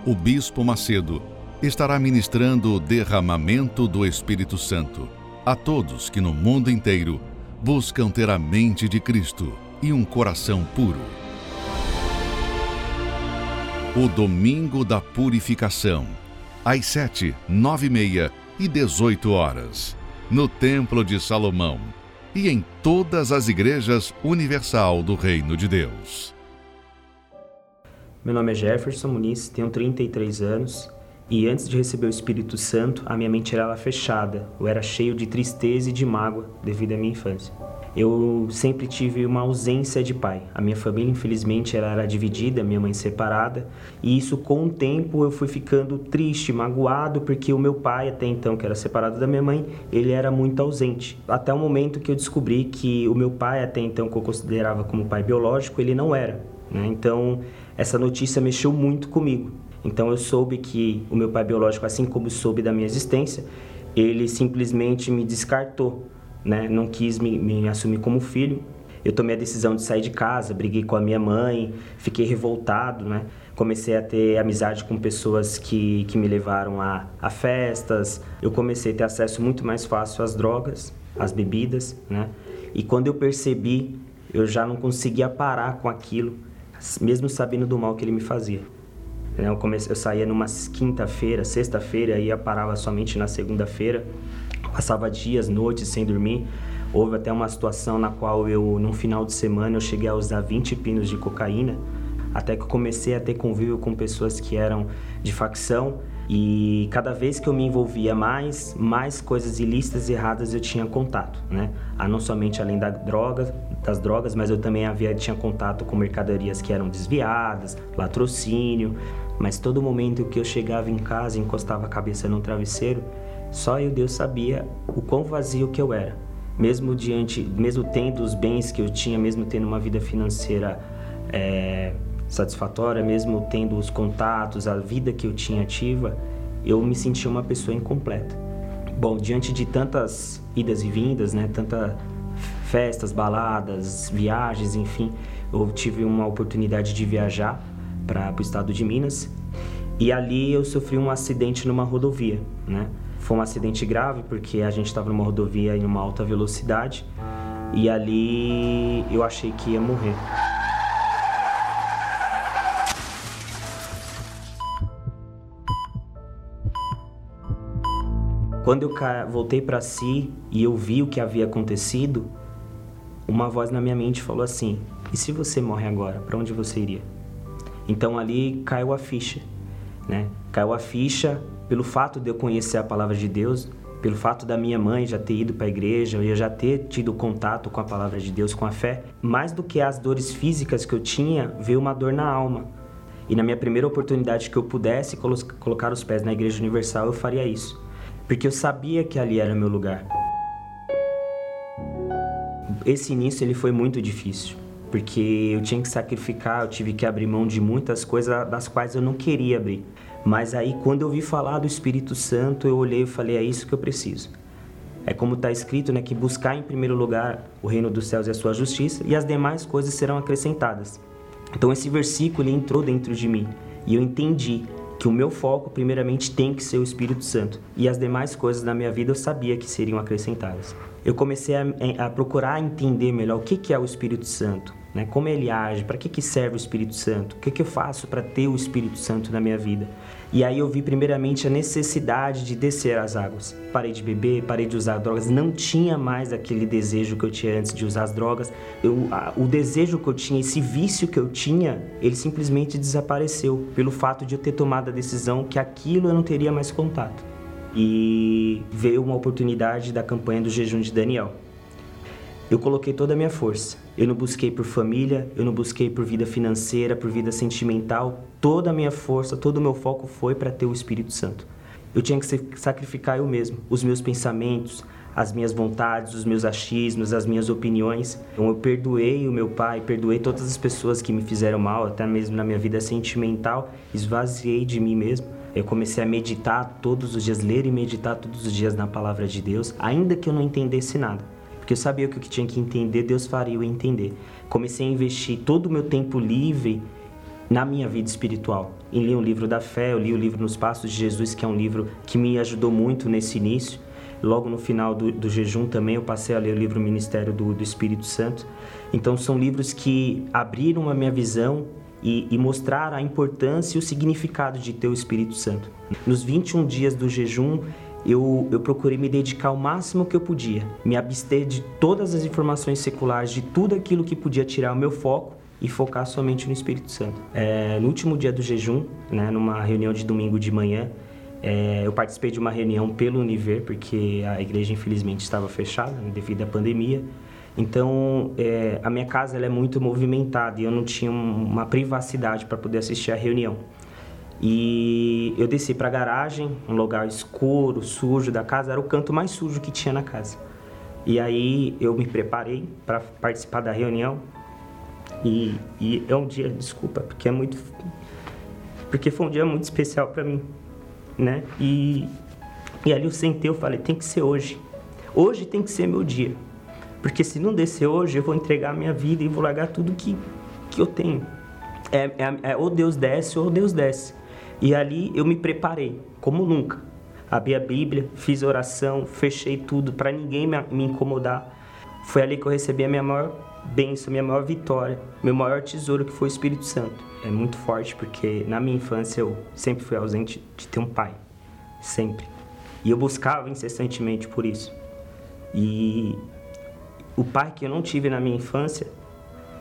o Bispo Macedo estará ministrando o derramamento do Espírito Santo a todos que no mundo inteiro buscam ter a mente de Cristo e um coração puro. O Domingo da Purificação, às sete, nove e meia e dezoito horas, no Templo de Salomão e em todas as igrejas universal do Reino de Deus. Meu nome é Jefferson Muniz, tenho 33 anos e antes de receber o Espírito Santo, a minha mente era fechada. Eu era cheio de tristeza e de mágoa devido à minha infância. Eu sempre tive uma ausência de pai. A minha família, infelizmente, era dividida, minha mãe separada, e isso com o tempo eu fui ficando triste, magoado, porque o meu pai, até então, que era separado da minha mãe, ele era muito ausente. Até o momento que eu descobri que o meu pai, até então, que eu considerava como pai biológico, ele não era. Né? Então, essa notícia mexeu muito comigo. Então, eu soube que o meu pai biológico, assim como soube da minha existência, ele simplesmente me descartou né? Não quis me, me assumir como filho. Eu tomei a decisão de sair de casa, briguei com a minha mãe, fiquei revoltado, né? Comecei a ter amizade com pessoas que, que me levaram a, a festas. Eu comecei a ter acesso muito mais fácil às drogas, às bebidas, né? E quando eu percebi, eu já não conseguia parar com aquilo, mesmo sabendo do mal que ele me fazia. Eu, comecei, eu saía numa quinta-feira, sexta-feira, ia parava somente na segunda-feira. Passava dias, noites sem dormir. Houve até uma situação na qual eu, num final de semana, eu cheguei a usar 20 pinos de cocaína, até que eu comecei a ter convívio com pessoas que eram de facção e cada vez que eu me envolvia mais, mais coisas ilícitas e erradas eu tinha contato, né? A não somente além da droga, das drogas, mas eu também havia tinha contato com mercadorias que eram desviadas, latrocínio, mas todo momento que eu chegava em casa encostava a cabeça no travesseiro, só eu Deus sabia o quão vazio que eu era. Mesmo diante, mesmo tendo os bens que eu tinha, mesmo tendo uma vida financeira é, satisfatória, mesmo tendo os contatos, a vida que eu tinha ativa, eu me sentia uma pessoa incompleta. Bom, diante de tantas idas e vindas, né, tantas festas, baladas, viagens, enfim, eu tive uma oportunidade de viajar para o estado de Minas e ali eu sofri um acidente numa rodovia, né? Foi um acidente grave porque a gente estava numa rodovia em uma alta velocidade e ali eu achei que ia morrer. Quando eu voltei para si e eu vi o que havia acontecido, uma voz na minha mente falou assim: "E se você morre agora, para onde você iria?" Então ali caiu a ficha, né? Caiu a ficha pelo fato de eu conhecer a palavra de Deus, pelo fato da minha mãe já ter ido para a igreja, eu já ter tido contato com a palavra de Deus, com a fé, mais do que as dores físicas que eu tinha, veio uma dor na alma. E na minha primeira oportunidade que eu pudesse colocar os pés na Igreja Universal, eu faria isso, porque eu sabia que ali era meu lugar. Esse início ele foi muito difícil, porque eu tinha que sacrificar, eu tive que abrir mão de muitas coisas das quais eu não queria abrir. Mas aí, quando eu vi falar do Espírito Santo, eu olhei e falei: é isso que eu preciso. É como está escrito, né, que buscar em primeiro lugar o reino dos céus e a sua justiça, e as demais coisas serão acrescentadas. Então, esse versículo entrou dentro de mim e eu entendi que o meu foco, primeiramente, tem que ser o Espírito Santo, e as demais coisas da minha vida eu sabia que seriam acrescentadas. Eu comecei a, a procurar entender melhor o que, que é o Espírito Santo, né? como ele age, para que, que serve o Espírito Santo, o que, que eu faço para ter o Espírito Santo na minha vida. E aí eu vi primeiramente a necessidade de descer as águas. Parei de beber, parei de usar drogas, não tinha mais aquele desejo que eu tinha antes de usar as drogas. Eu, a, o desejo que eu tinha, esse vício que eu tinha, ele simplesmente desapareceu pelo fato de eu ter tomado a decisão que aquilo eu não teria mais contato. E veio uma oportunidade da campanha do jejum de Daniel. Eu coloquei toda a minha força. Eu não busquei por família, eu não busquei por vida financeira, por vida sentimental. Toda a minha força, todo o meu foco foi para ter o Espírito Santo. Eu tinha que sacrificar eu mesmo, os meus pensamentos, as minhas vontades, os meus achismos, as minhas opiniões. Então eu perdoei o meu pai, perdoei todas as pessoas que me fizeram mal, até mesmo na minha vida sentimental, esvaziei de mim mesmo. Eu comecei a meditar todos os dias, ler e meditar todos os dias na palavra de Deus, ainda que eu não entendesse nada porque eu sabia que o que tinha que entender, Deus faria eu entender. Comecei a investir todo o meu tempo livre na minha vida espiritual. E li um livro da fé, eu li o livro Nos Passos de Jesus, que é um livro que me ajudou muito nesse início. Logo no final do, do jejum também eu passei a ler o livro Ministério do, do Espírito Santo. Então são livros que abriram a minha visão e, e mostraram a importância e o significado de ter o Espírito Santo. Nos 21 dias do jejum, eu, eu procurei me dedicar o máximo que eu podia, me abster de todas as informações seculares, de tudo aquilo que podia tirar o meu foco e focar somente no Espírito Santo. É, no último dia do jejum, né, numa reunião de domingo de manhã, é, eu participei de uma reunião pelo Univer, porque a igreja infelizmente estava fechada né, devido à pandemia. Então, é, a minha casa é muito movimentada e eu não tinha uma privacidade para poder assistir à reunião. E eu desci para a garagem, um lugar escuro, sujo da casa, era o canto mais sujo que tinha na casa. E aí eu me preparei para participar da reunião. E, e, é um dia, desculpa, porque é muito. Porque foi um dia muito especial para mim, né? E, e ali eu sentei, eu falei: tem que ser hoje. Hoje tem que ser meu dia. Porque se não descer hoje, eu vou entregar a minha vida e vou largar tudo que, que eu tenho. É, é, é ou Deus desce ou Deus desce. E ali eu me preparei, como nunca. Abri a Bíblia, fiz oração, fechei tudo para ninguém me incomodar. Foi ali que eu recebi a minha maior bênção, minha maior vitória, meu maior tesouro que foi o Espírito Santo. É muito forte porque na minha infância eu sempre fui ausente de ter um pai, sempre. E eu buscava incessantemente por isso. E o pai que eu não tive na minha infância,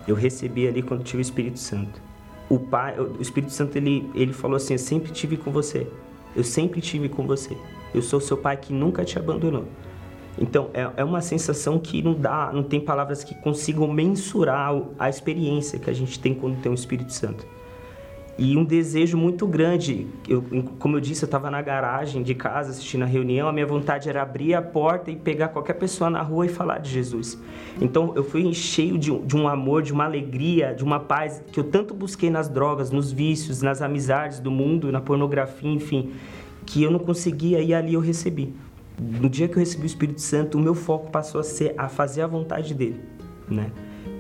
eu recebi ali quando tive o Espírito Santo o pai, o Espírito Santo ele, ele falou assim: Eu sempre tive com você. Eu sempre tive com você. Eu sou seu pai que nunca te abandonou. Então é, é uma sensação que não dá, não tem palavras que consigam mensurar a experiência que a gente tem quando tem o Espírito Santo e um desejo muito grande. Eu, como eu disse, eu estava na garagem de casa assistindo a reunião, a minha vontade era abrir a porta e pegar qualquer pessoa na rua e falar de Jesus. Então eu fui cheio de, de um amor, de uma alegria, de uma paz que eu tanto busquei nas drogas, nos vícios, nas amizades do mundo, na pornografia, enfim, que eu não conseguia e ali eu recebi. No dia que eu recebi o Espírito Santo, o meu foco passou a ser a fazer a vontade dele, né?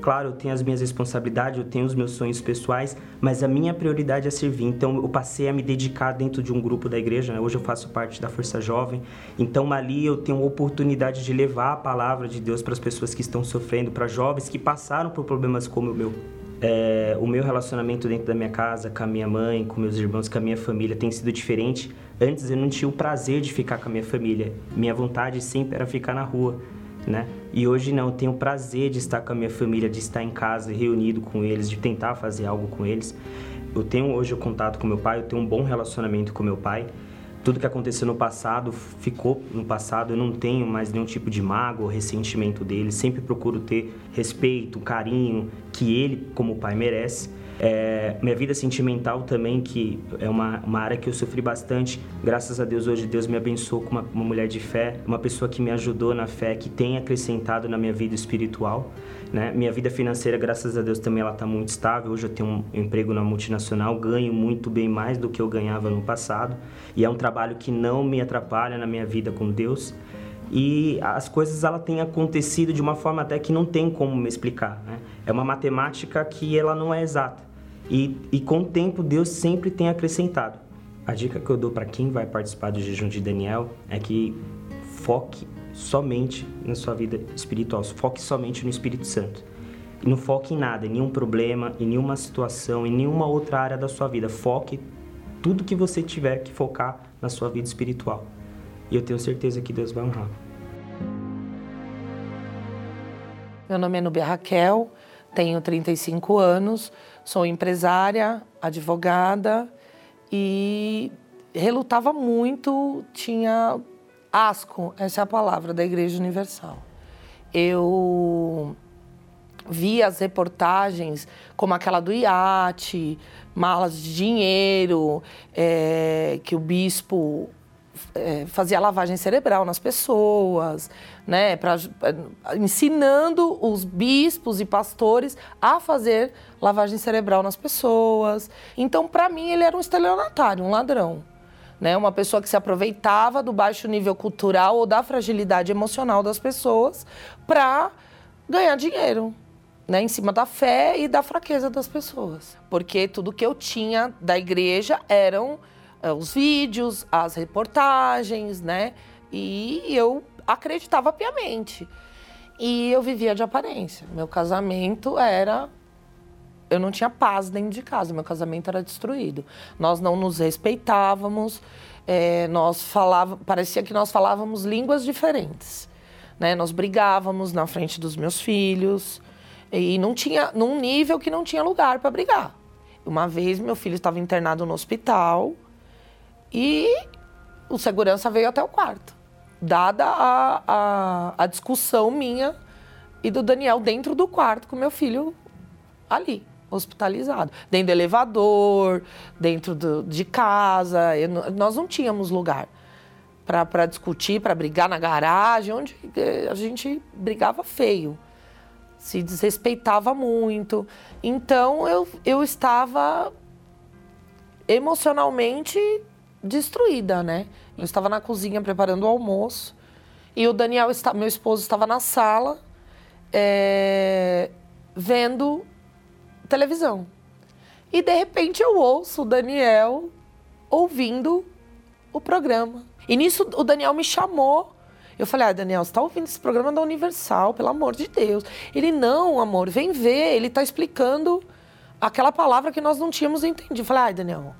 Claro, eu tenho as minhas responsabilidades, eu tenho os meus sonhos pessoais, mas a minha prioridade é servir. Então, eu passei a me dedicar dentro de um grupo da igreja. Né? Hoje eu faço parte da Força Jovem. Então, ali eu tenho a oportunidade de levar a palavra de Deus para as pessoas que estão sofrendo, para jovens que passaram por problemas como o meu. É, o meu relacionamento dentro da minha casa, com a minha mãe, com meus irmãos, com a minha família tem sido diferente Antes eu não tinha o prazer de ficar com a minha família. Minha vontade sempre era ficar na rua, né? E hoje não, eu tenho o prazer de estar com a minha família, de estar em casa, reunido com eles, de tentar fazer algo com eles. Eu tenho hoje o contato com meu pai, eu tenho um bom relacionamento com meu pai. Tudo que aconteceu no passado ficou no passado. Eu não tenho mais nenhum tipo de mágoa ou ressentimento dele. Sempre procuro ter respeito, carinho que ele, como pai, merece. É, minha vida sentimental também, que é uma, uma área que eu sofri bastante. Graças a Deus, hoje Deus me abençoou com uma, uma mulher de fé, uma pessoa que me ajudou na fé, que tem acrescentado na minha vida espiritual. Né? Minha vida financeira, graças a Deus, também ela está muito estável. Hoje eu tenho um emprego na multinacional, ganho muito bem mais do que eu ganhava no passado. E é um trabalho que não me atrapalha na minha vida com Deus e as coisas ela têm acontecido de uma forma até que não tem como me explicar. Né? É uma matemática que ela não é exata. E, e com o tempo, Deus sempre tem acrescentado. A dica que eu dou para quem vai participar do jejum de Daniel é que foque somente na sua vida espiritual, foque somente no Espírito Santo. E não foque em nada, em nenhum problema, em nenhuma situação, em nenhuma outra área da sua vida. Foque tudo que você tiver que focar na sua vida espiritual. E eu tenho certeza que Deus vai honrar. Meu nome é Nubia Raquel, tenho 35 anos, sou empresária, advogada e relutava muito, tinha asco, essa é a palavra da Igreja Universal. Eu via as reportagens como aquela do iate, malas de dinheiro, é, que o bispo é, fazia lavagem cerebral nas pessoas, né, pra, é, ensinando os bispos e pastores a fazer lavagem cerebral nas pessoas. Então, para mim, ele era um estelionatário, um ladrão. Né, uma pessoa que se aproveitava do baixo nível cultural ou da fragilidade emocional das pessoas para ganhar dinheiro. Né, em cima da fé e da fraqueza das pessoas. Porque tudo que eu tinha da igreja eram os vídeos, as reportagens, né? E eu acreditava piamente. E eu vivia de aparência. Meu casamento era. Eu não tinha paz dentro de casa, meu casamento era destruído. Nós não nos respeitávamos, é, nós falava, parecia que nós falávamos línguas diferentes. Né? Nós brigávamos na frente dos meus filhos e não tinha num nível que não tinha lugar para brigar. Uma vez meu filho estava internado no hospital e o segurança veio até o quarto. Dada a, a, a discussão minha e do Daniel dentro do quarto com meu filho ali, hospitalizado. Dentro do elevador, dentro do, de casa. Eu, nós não tínhamos lugar para discutir, para brigar na garagem, onde eh, a gente brigava feio. Se desrespeitava muito. Então eu, eu estava emocionalmente destruída, né? Eu estava na cozinha preparando o almoço e o Daniel, meu esposo, estava na sala é, vendo televisão. E de repente eu ouço o Daniel ouvindo o programa. E nisso o Daniel me chamou. Eu falei, ah, Daniel, você está ouvindo esse programa da Universal, pelo amor de Deus. Ele, não, amor, vem ver, ele está explicando aquela palavra que nós não tínhamos entendido. Eu falei, ah, Daniel,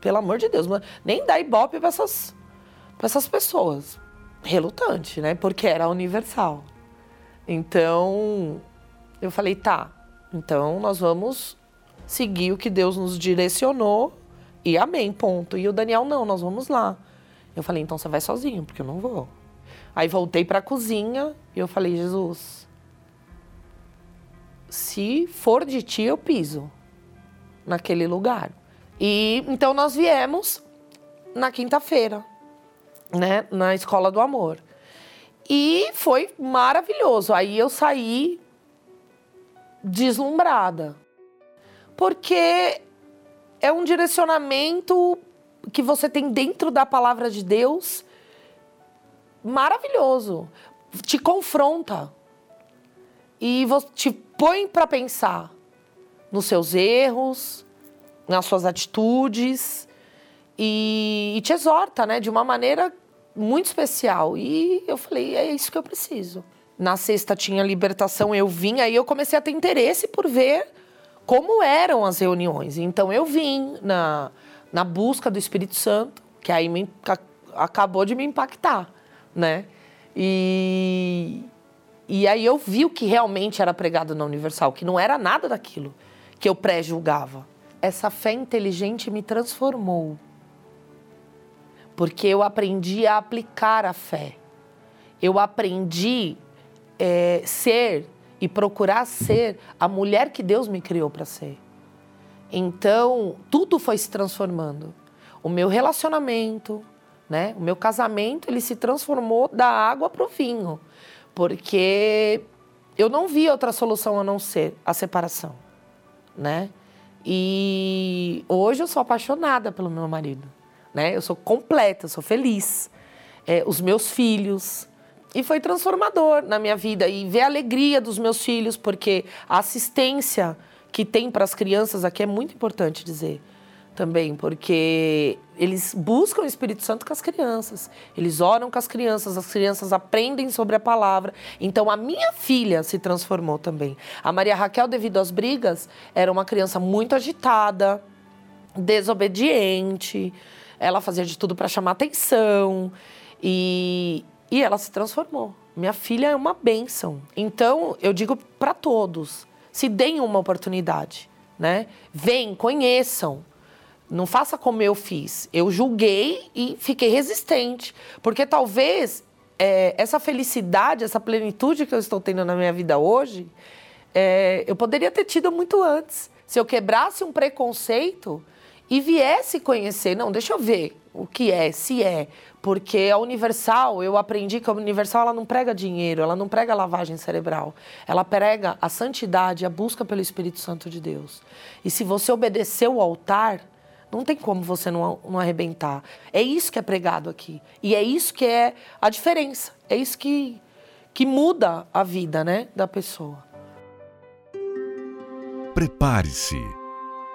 pelo amor de Deus, nem dá ibope para essas, pra essas pessoas. Relutante, né? Porque era universal. Então, eu falei, tá, então nós vamos seguir o que Deus nos direcionou e amém, ponto. E o Daniel, não, nós vamos lá. Eu falei, então você vai sozinho, porque eu não vou. Aí voltei para a cozinha e eu falei, Jesus, se for de ti, eu piso naquele lugar. E então nós viemos na quinta-feira, né, na Escola do Amor. E foi maravilhoso. Aí eu saí deslumbrada. Porque é um direcionamento que você tem dentro da palavra de Deus maravilhoso. Te confronta. E te põe para pensar nos seus erros, nas suas atitudes e, e te exorta, né, de uma maneira muito especial. E eu falei, é isso que eu preciso. Na sexta tinha libertação, eu vim, aí eu comecei a ter interesse por ver como eram as reuniões. Então eu vim na, na busca do Espírito Santo que aí me, acabou de me impactar, né? E, e aí eu vi o que realmente era pregado na Universal, que não era nada daquilo que eu pré-julgava. Essa fé inteligente me transformou. Porque eu aprendi a aplicar a fé. Eu aprendi é, ser e procurar ser a mulher que Deus me criou para ser. Então, tudo foi se transformando. O meu relacionamento, né? O meu casamento, ele se transformou da água para o vinho, porque eu não vi outra solução a não ser a separação, né? E hoje eu sou apaixonada pelo meu marido, né? Eu sou completa, eu sou feliz. É, os meus filhos, e foi transformador na minha vida e ver a alegria dos meus filhos, porque a assistência que tem para as crianças aqui é muito importante dizer também, porque eles buscam o Espírito Santo com as crianças, eles oram com as crianças, as crianças aprendem sobre a palavra. Então a minha filha se transformou também. A Maria Raquel, devido às brigas, era uma criança muito agitada, desobediente, ela fazia de tudo para chamar atenção e, e ela se transformou. Minha filha é uma bênção. Então eu digo para todos, se deem uma oportunidade, né? Vem, conheçam não faça como eu fiz. Eu julguei e fiquei resistente. Porque talvez é, essa felicidade, essa plenitude que eu estou tendo na minha vida hoje, é, eu poderia ter tido muito antes. Se eu quebrasse um preconceito e viesse conhecer, não, deixa eu ver o que é, se é. Porque a Universal, eu aprendi que a Universal ela não prega dinheiro, ela não prega lavagem cerebral. Ela prega a santidade, a busca pelo Espírito Santo de Deus. E se você obedecer o altar, não tem como você não, não arrebentar. É isso que é pregado aqui. E é isso que é a diferença. É isso que, que muda a vida né, da pessoa. Prepare-se.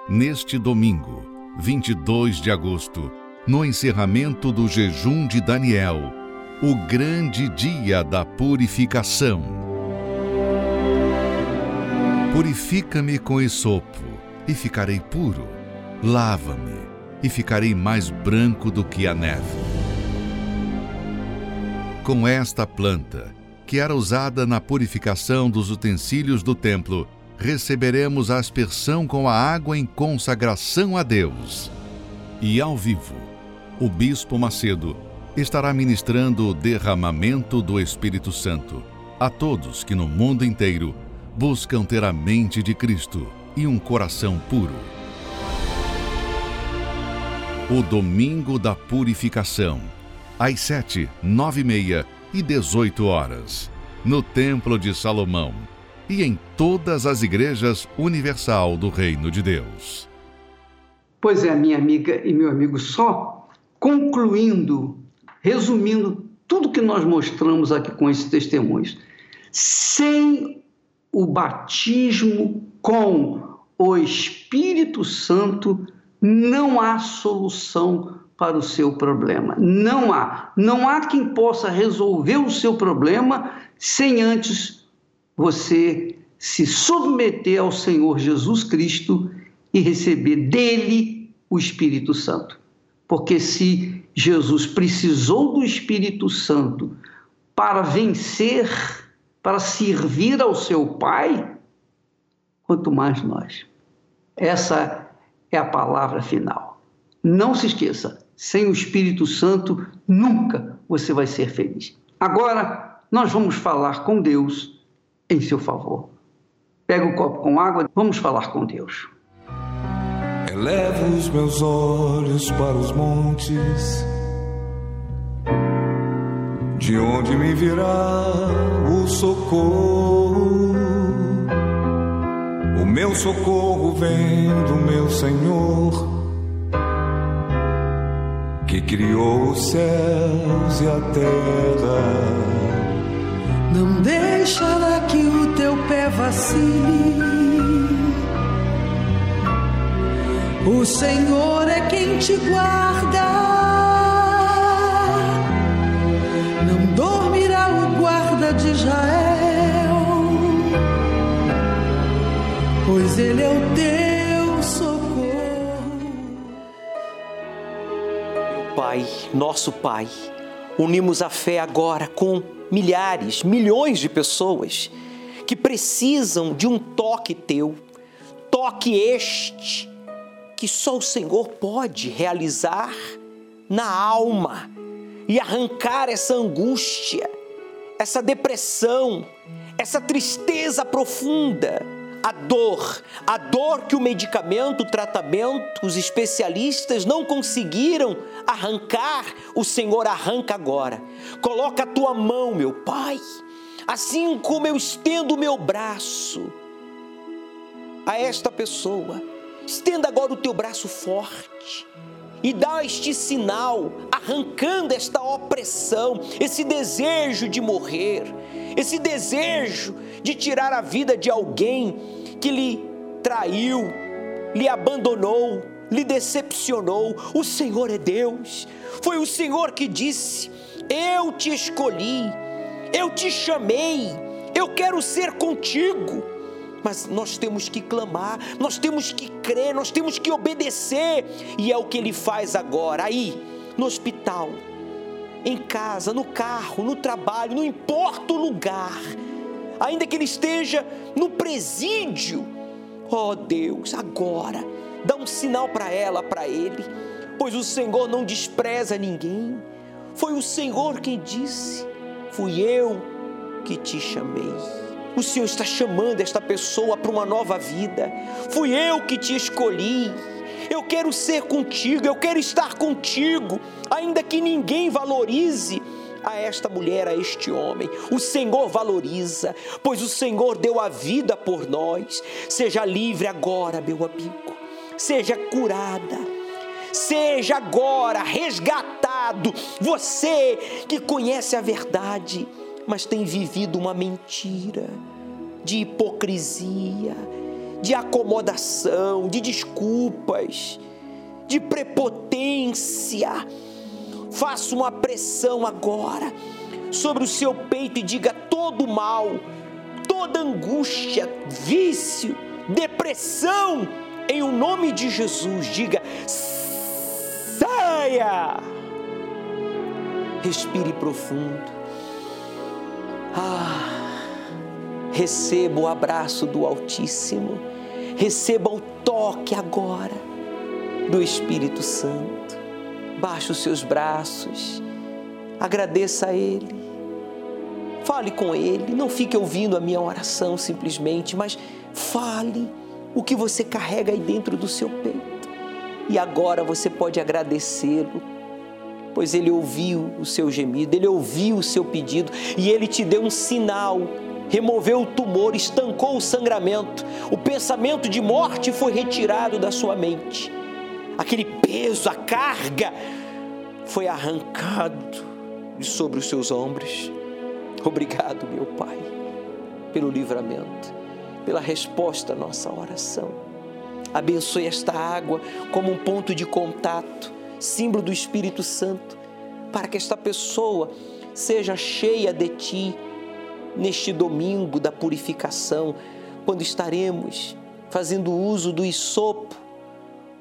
Neste domingo, 22 de agosto, no encerramento do jejum de Daniel, o grande dia da purificação. Purifica-me com esopo e ficarei puro Lava-me e ficarei mais branco do que a neve. Com esta planta, que era usada na purificação dos utensílios do templo, receberemos a aspersão com a água em consagração a Deus. E ao vivo, o Bispo Macedo estará ministrando o derramamento do Espírito Santo a todos que no mundo inteiro buscam ter a mente de Cristo e um coração puro o Domingo da Purificação, às sete, nove e meia e dezoito horas, no Templo de Salomão e em todas as igrejas universal do Reino de Deus. Pois é, minha amiga e meu amigo, só concluindo, resumindo tudo que nós mostramos aqui com esses testemunhos, sem o batismo com o Espírito Santo, não há solução para o seu problema. Não há. Não há quem possa resolver o seu problema sem antes você se submeter ao Senhor Jesus Cristo e receber dele o Espírito Santo. Porque se Jesus precisou do Espírito Santo para vencer, para servir ao seu Pai, quanto mais nós. Essa é a palavra final. Não se esqueça, sem o Espírito Santo nunca você vai ser feliz. Agora nós vamos falar com Deus em seu favor. Pega o um copo com água, vamos falar com Deus. Elevo os meus olhos para os montes, de onde me virá o socorro meu socorro vem do meu Senhor, que criou os céus e a terra. Não deixará que o teu pé vacile. O Senhor é quem te guarda. Não dormirá o guarda de Israel pois Ele é o teu socorro. Meu Pai nosso Pai, unimos a fé agora com milhares, milhões de pessoas que precisam de um toque teu, toque este que só o Senhor pode realizar na alma e arrancar essa angústia, essa depressão, essa tristeza profunda, a dor, a dor que o medicamento, o tratamento, os especialistas não conseguiram arrancar, o Senhor arranca agora. Coloca a tua mão, meu Pai, assim como eu estendo o meu braço a esta pessoa. Estenda agora o teu braço forte e dá este sinal, arrancando esta opressão, esse desejo de morrer, esse desejo de tirar a vida de alguém que lhe traiu, lhe abandonou, lhe decepcionou. O Senhor é Deus. Foi o Senhor que disse: Eu te escolhi, eu te chamei, eu quero ser contigo mas nós temos que clamar, nós temos que crer, nós temos que obedecer, e é o que ele faz agora, aí, no hospital, em casa, no carro, no trabalho, não importa o lugar, ainda que ele esteja no presídio, ó oh Deus, agora, dá um sinal para ela, para ele, pois o Senhor não despreza ninguém, foi o Senhor quem disse: Fui eu que te chamei. O Senhor está chamando esta pessoa para uma nova vida. Fui eu que te escolhi. Eu quero ser contigo, eu quero estar contigo, ainda que ninguém valorize a esta mulher, a este homem. O Senhor valoriza, pois o Senhor deu a vida por nós. Seja livre agora, meu amigo. Seja curada. Seja agora resgatado. Você que conhece a verdade mas tem vivido uma mentira de hipocrisia, de acomodação, de desculpas, de prepotência. Faça uma pressão agora sobre o seu peito e diga todo mal, toda angústia, vício, depressão, em o nome de Jesus, diga: saia! Respire profundo. Ah, receba o abraço do Altíssimo, receba o toque agora do Espírito Santo. Baixe os seus braços, agradeça a Ele, fale com Ele, não fique ouvindo a minha oração simplesmente, mas fale o que você carrega aí dentro do seu peito. E agora você pode agradecê-lo pois ele ouviu o seu gemido, ele ouviu o seu pedido e ele te deu um sinal. Removeu o tumor, estancou o sangramento, o pensamento de morte foi retirado da sua mente. Aquele peso, a carga, foi arrancado de sobre os seus ombros. Obrigado, meu Pai, pelo livramento, pela resposta à nossa oração. Abençoe esta água como um ponto de contato símbolo do Espírito Santo, para que esta pessoa seja cheia de Ti neste domingo da purificação, quando estaremos fazendo uso do isopo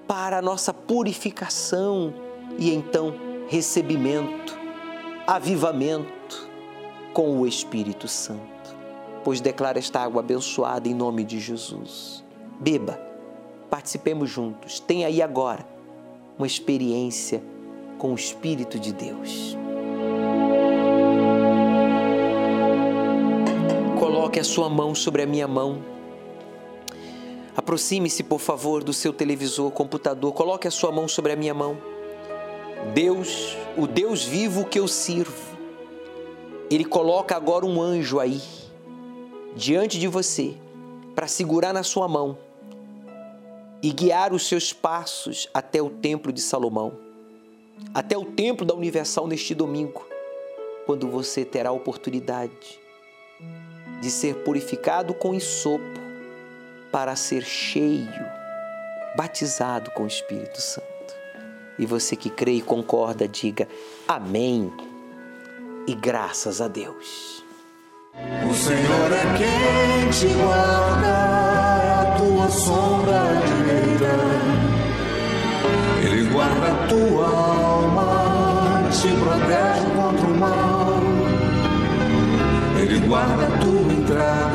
para a nossa purificação e então recebimento, avivamento com o Espírito Santo. Pois declara esta água abençoada em nome de Jesus. Beba, participemos juntos. Tem aí agora uma experiência com o Espírito de Deus. Coloque a sua mão sobre a minha mão. Aproxime-se, por favor, do seu televisor, computador. Coloque a sua mão sobre a minha mão. Deus, o Deus vivo que eu sirvo, Ele coloca agora um anjo aí, diante de você, para segurar na sua mão e guiar os seus passos até o Templo de Salomão, até o Templo da Universal neste domingo, quando você terá a oportunidade de ser purificado com ensopo para ser cheio, batizado com o Espírito Santo. E você que crê e concorda, diga amém e graças a Deus. O Senhor é quem te guarda, a tua sombra direita. Ele guarda a tua alma te protege contra o mal. Ele guarda a tua entrada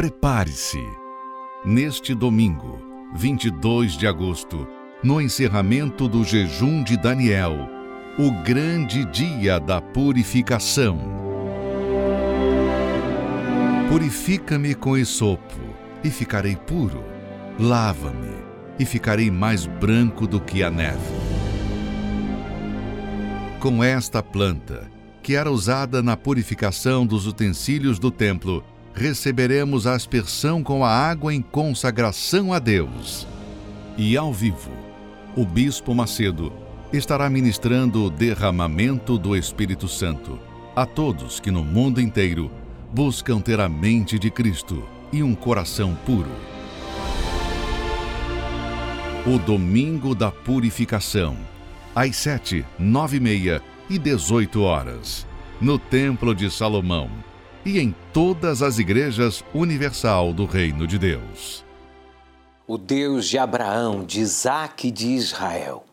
Prepare-se. Neste domingo, 22 de agosto, no encerramento do jejum de Daniel, o grande dia da purificação. Purifica-me com esopo e ficarei puro. Lava-me e ficarei mais branco do que a neve. Com esta planta, que era usada na purificação dos utensílios do templo, receberemos a aspersão com a água em consagração a Deus. E ao vivo, o Bispo Macedo estará ministrando o derramamento do Espírito Santo a todos que no mundo inteiro buscam ter a mente de Cristo e um coração puro. O Domingo da Purificação, às sete, nove e meia e dezoito horas, no Templo de Salomão e em todas as igrejas universal do Reino de Deus. O Deus de Abraão, de Isaac e de Israel,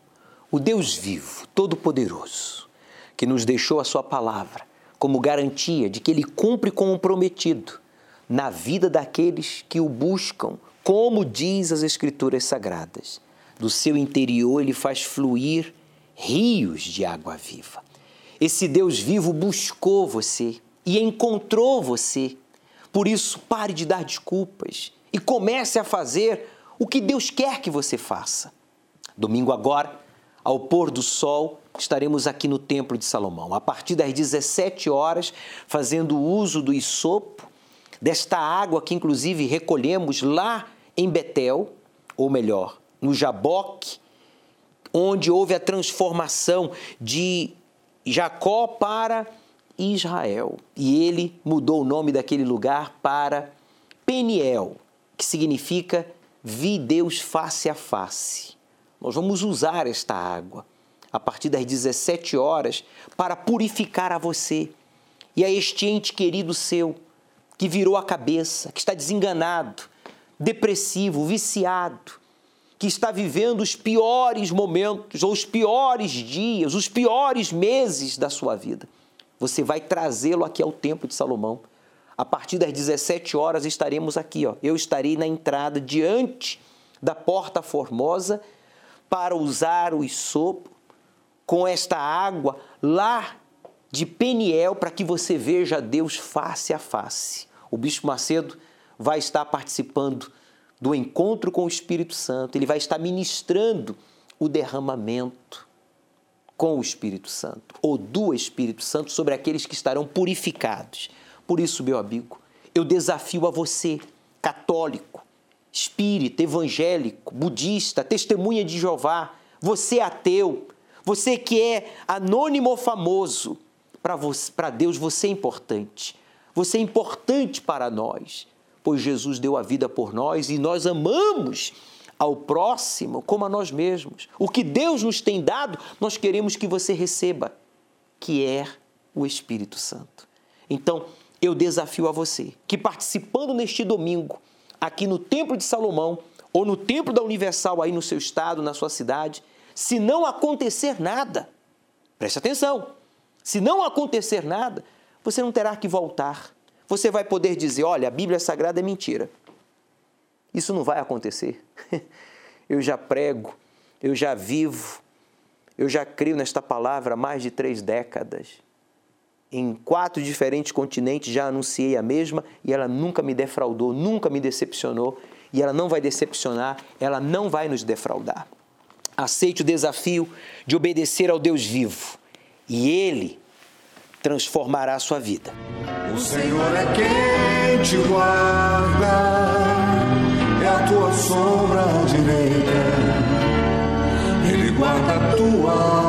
o Deus vivo, todo-poderoso, que nos deixou a Sua palavra como garantia de que Ele cumpre com o prometido na vida daqueles que o buscam como diz as Escrituras Sagradas, do seu interior ele faz fluir rios de água viva. Esse Deus vivo buscou você e encontrou você. Por isso, pare de dar desculpas e comece a fazer o que Deus quer que você faça. Domingo agora, ao pôr do sol, estaremos aqui no Templo de Salomão, a partir das 17 horas, fazendo uso do isopo, desta água que inclusive recolhemos lá em Betel, ou melhor, no Jaboque, onde houve a transformação de Jacó para Israel. E ele mudou o nome daquele lugar para Peniel, que significa vi Deus face a face. Nós vamos usar esta água a partir das 17 horas para purificar a você e a este ente querido seu que virou a cabeça, que está desenganado, depressivo, viciado, que está vivendo os piores momentos, ou os piores dias, os piores meses da sua vida. Você vai trazê-lo aqui ao Templo de Salomão. A partir das 17 horas estaremos aqui, ó. Eu estarei na entrada diante da porta formosa para usar o sopo com esta água lá de Peniel para que você veja Deus face a face. O bispo Macedo vai estar participando do encontro com o Espírito Santo, ele vai estar ministrando o derramamento com o Espírito Santo, ou do Espírito Santo, sobre aqueles que estarão purificados. Por isso, meu amigo, eu desafio a você, católico, espírita, evangélico, budista, testemunha de Jeová, você ateu, você que é anônimo ou famoso, para Deus você é importante. Você é importante para nós pois Jesus deu a vida por nós e nós amamos ao próximo como a nós mesmos. O que Deus nos tem dado, nós queremos que você receba, que é o Espírito Santo. Então, eu desafio a você que participando neste domingo, aqui no Templo de Salomão, ou no Templo da Universal aí no seu estado, na sua cidade, se não acontecer nada, preste atenção, se não acontecer nada, você não terá que voltar você vai poder dizer: olha, a Bíblia Sagrada é mentira. Isso não vai acontecer. Eu já prego, eu já vivo, eu já creio nesta palavra há mais de três décadas. Em quatro diferentes continentes já anunciei a mesma e ela nunca me defraudou, nunca me decepcionou e ela não vai decepcionar, ela não vai nos defraudar. Aceite o desafio de obedecer ao Deus vivo e Ele transformará a sua vida. O Senhor é quem te guarda, tua sombra direita, Ele guarda a tua